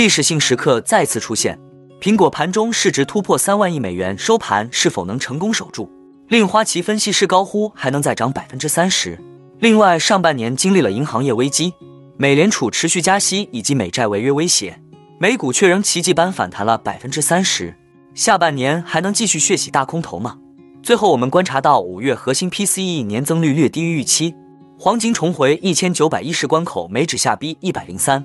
历史性时刻再次出现，苹果盘中市值突破三万亿美元，收盘是否能成功守住，令花旗分析师高呼还能再涨百分之三十。另外，上半年经历了银行业危机、美联储持续加息以及美债违约威胁，美股却仍奇迹般反弹了百分之三十。下半年还能继续血洗大空头吗？最后，我们观察到五月核心 PCE 年增率略低于预期，黄金重回一千九百一十关口，美指下逼一百零三，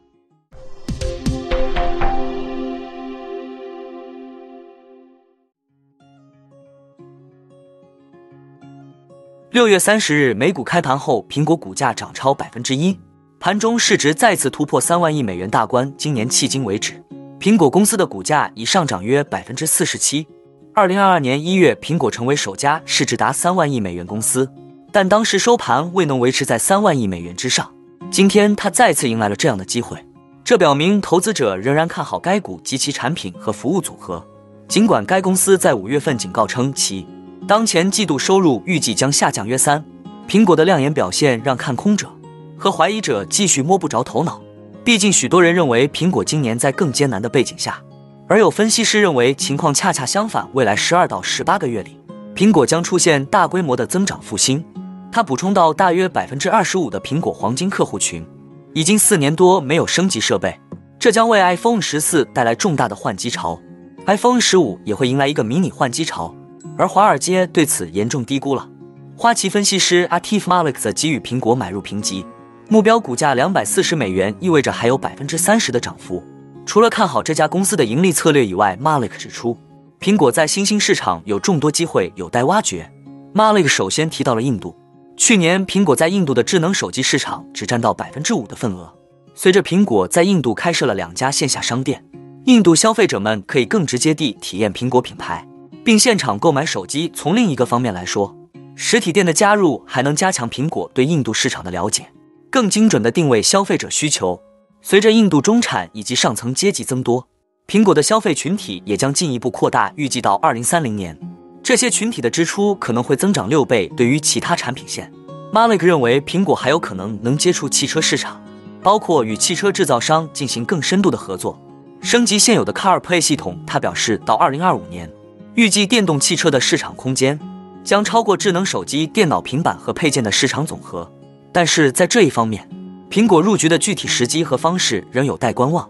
六月三十日，美股开盘后，苹果股价涨超百分之一，盘中市值再次突破三万亿美元大关。今年迄今为止，苹果公司的股价已上涨约百分之四十七。二零二二年一月，苹果成为首家市值达三万亿美元公司，但当时收盘未能维持在三万亿美元之上。今天它再次迎来了这样的机会，这表明投资者仍然看好该股及其产品和服务组合。尽管该公司在五月份警告称其当前季度收入预计将下降约三，苹果的亮眼表现让看空者和怀疑者继续摸不着头脑。毕竟许多人认为苹果今年在更艰难的背景下，而有分析师认为情况恰恰相反，未来十二到十八个月里，苹果将出现大规模的增长复兴。他补充到，大约百分之二十五的苹果黄金客户群已经四年多没有升级设备，这将为 iPhone 十四带来重大的换机潮。iPhone 十五也会迎来一个迷你换机潮，而华尔街对此严重低估了。花旗分析师 Atif Malik 则给予苹果买入评级，目标股价两百四十美元，意味着还有百分之三十的涨幅。除了看好这家公司的盈利策略以外，Malik 指出，苹果在新兴市场有众多机会有待挖掘。Malik 首先提到了印度。去年，苹果在印度的智能手机市场只占到百分之五的份额。随着苹果在印度开设了两家线下商店，印度消费者们可以更直接地体验苹果品牌，并现场购买手机。从另一个方面来说，实体店的加入还能加强苹果对印度市场的了解，更精准地定位消费者需求。随着印度中产以及上层阶级增多，苹果的消费群体也将进一步扩大。预计到二零三零年。这些群体的支出可能会增长六倍。对于其他产品线，Malik 认为苹果还有可能能接触汽车市场，包括与汽车制造商进行更深度的合作，升级现有的 CarPlay 系统。他表示，到二零二五年，预计电动汽车的市场空间将超过智能手机、电脑、平板和配件的市场总和。但是在这一方面，苹果入局的具体时机和方式仍有待观望。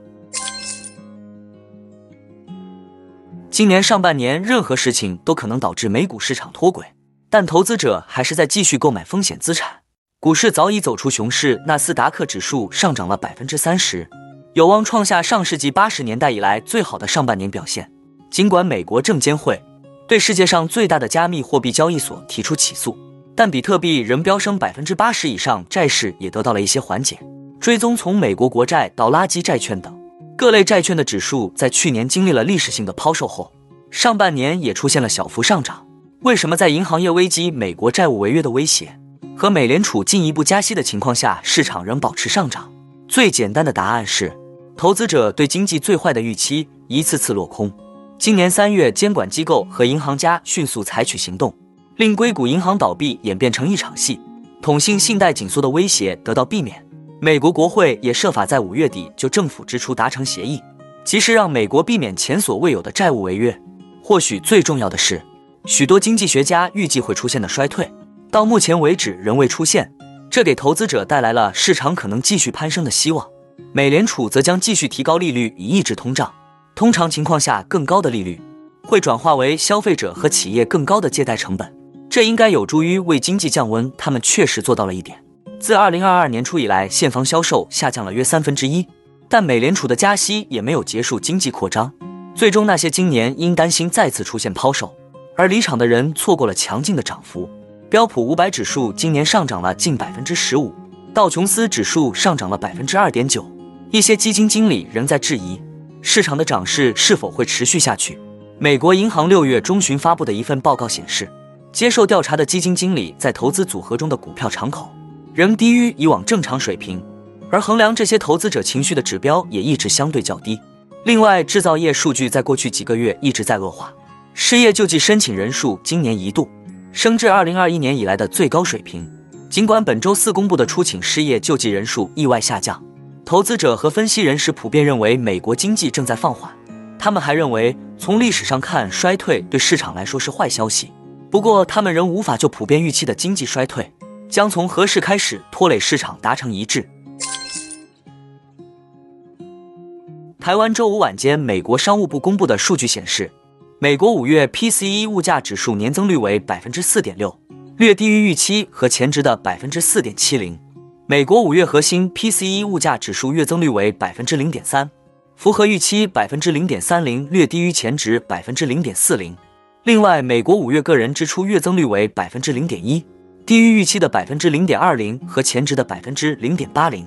今年上半年，任何事情都可能导致美股市场脱轨，但投资者还是在继续购买风险资产。股市早已走出熊市，纳斯达克指数上涨了百分之三十，有望创下上世纪八十年代以来最好的上半年表现。尽管美国证监会对世界上最大的加密货币交易所提出起诉，但比特币仍飙升百分之八十以上，债市也得到了一些缓解。追踪从美国国债到垃圾债券等。各类债券的指数在去年经历了历史性的抛售后，上半年也出现了小幅上涨。为什么在银行业危机、美国债务违约的威胁和美联储进一步加息的情况下，市场仍保持上涨？最简单的答案是，投资者对经济最坏的预期一次次落空。今年三月，监管机构和银行家迅速采取行动，令硅谷银行倒闭演变成一场戏，统信信贷紧缩的威胁得到避免。美国国会也设法在五月底就政府支出达成协议，及时让美国避免前所未有的债务违约。或许最重要的是，许多经济学家预计会出现的衰退，到目前为止仍未出现，这给投资者带来了市场可能继续攀升的希望。美联储则将继续提高利率以抑制通胀。通常情况下，更高的利率会转化为消费者和企业更高的借贷成本，这应该有助于为经济降温。他们确实做到了一点。自二零二二年初以来，现房销售下降了约三分之一，但美联储的加息也没有结束经济扩张。最终，那些今年因担心再次出现抛售而离场的人，错过了强劲的涨幅。标普五百指数今年上涨了近百分之十五，道琼斯指数上涨了百分之二点九。一些基金经理仍在质疑市场的涨势是否会持续下去。美国银行六月中旬发布的一份报告显示，接受调查的基金经理在投资组合中的股票敞口仍低于以往正常水平，而衡量这些投资者情绪的指标也一直相对较低。另外，制造业数据在过去几个月一直在恶化，失业救济申请人数今年一度升至二零二一年以来的最高水平。尽管本周四公布的初请失业救济人数意外下降，投资者和分析人士普遍认为美国经济正在放缓。他们还认为，从历史上看，衰退对市场来说是坏消息。不过，他们仍无法就普遍预期的经济衰退将从何时开始拖累市场达成一致。台湾周五晚间，美国商务部公布的数据显示，美国五月 PCE 物价指数年增率为百分之四点六，略低于预期和前值的百分之四点七零。美国五月核心 PCE 物价指数月增率为百分之零点三。符合预期百分之零点三零，略低于前值百分之零点四零。另外，美国五月个人支出月增率为百分之零点一，低于预期的百分之零点二零和前值的百分之零点八零。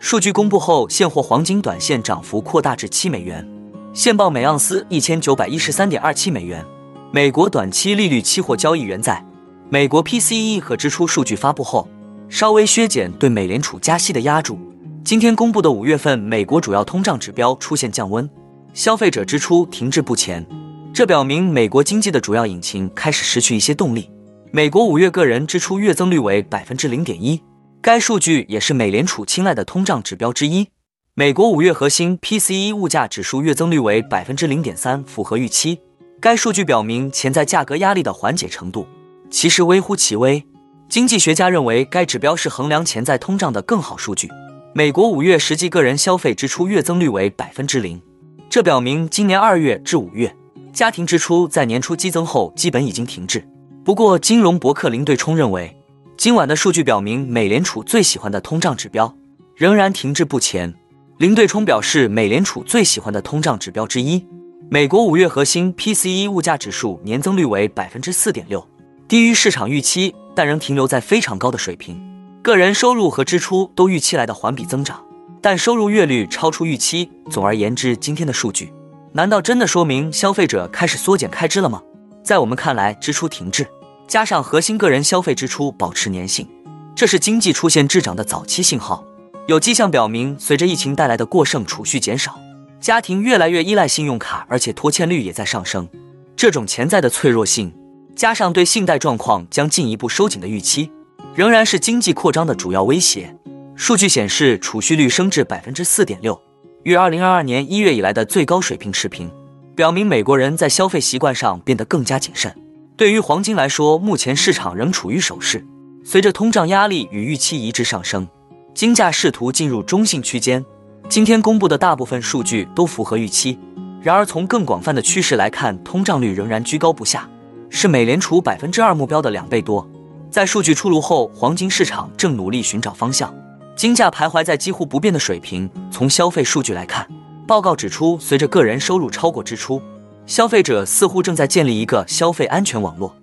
数据公布后，现货黄金短线涨幅扩大至七美元，现报每盎司一千九百一十三点二七美元。美国短期利率期货交易员在美国 PCE 和支出数据发布后，稍微削减对美联储加息的压注。今天公布的五月份美国主要通胀指标出现降温，消费者支出停滞不前，这表明美国经济的主要引擎开始失去一些动力。美国五月个人支出月增率为百分之零点一，该数据也是美联储青睐的通胀指标之一。美国五月核心 PCE 物价指数月增率为百分之零点三，符合预期。该数据表明潜在价格压力的缓解程度其实微乎其微。经济学家认为该指标是衡量潜在通胀的更好数据。美国五月实际个人消费支出月增率为百分之零，这表明今年二月至五月家庭支出在年初激增后基本已经停滞。不过，金融伯克林对冲认为，今晚的数据表明美联储最喜欢的通胀指标仍然停滞不前。林对冲表示，美联储最喜欢的通胀指标之一，美国五月核心 PCE 物价指数年增率为百分之四点六，低于市场预期，但仍停留在非常高的水平。个人收入和支出都预期来的环比增长，但收入月率超出预期。总而言之，今天的数据难道真的说明消费者开始缩减开支了吗？在我们看来，支出停滞，加上核心个人消费支出保持粘性，这是经济出现滞涨的早期信号。有迹象表明，随着疫情带来的过剩储蓄减少，家庭越来越依赖信用卡，而且拖欠率也在上升。这种潜在的脆弱性，加上对信贷状况将进一步收紧的预期。仍然是经济扩张的主要威胁。数据显示，储蓄率升至百分之四点六，与二零二二年一月以来的最高水平持平，表明美国人在消费习惯上变得更加谨慎。对于黄金来说，目前市场仍处于守势。随着通胀压力与预期一致上升，金价试图进入中性区间。今天公布的大部分数据都符合预期。然而，从更广泛的趋势来看，通胀率仍然居高不下，是美联储百分之二目标的两倍多。在数据出炉后，黄金市场正努力寻找方向，金价徘徊在几乎不变的水平。从消费数据来看，报告指出，随着个人收入超过支出，消费者似乎正在建立一个消费安全网络。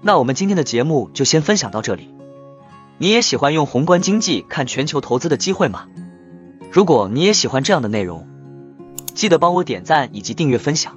那我们今天的节目就先分享到这里。你也喜欢用宏观经济看全球投资的机会吗？如果你也喜欢这样的内容，记得帮我点赞以及订阅分享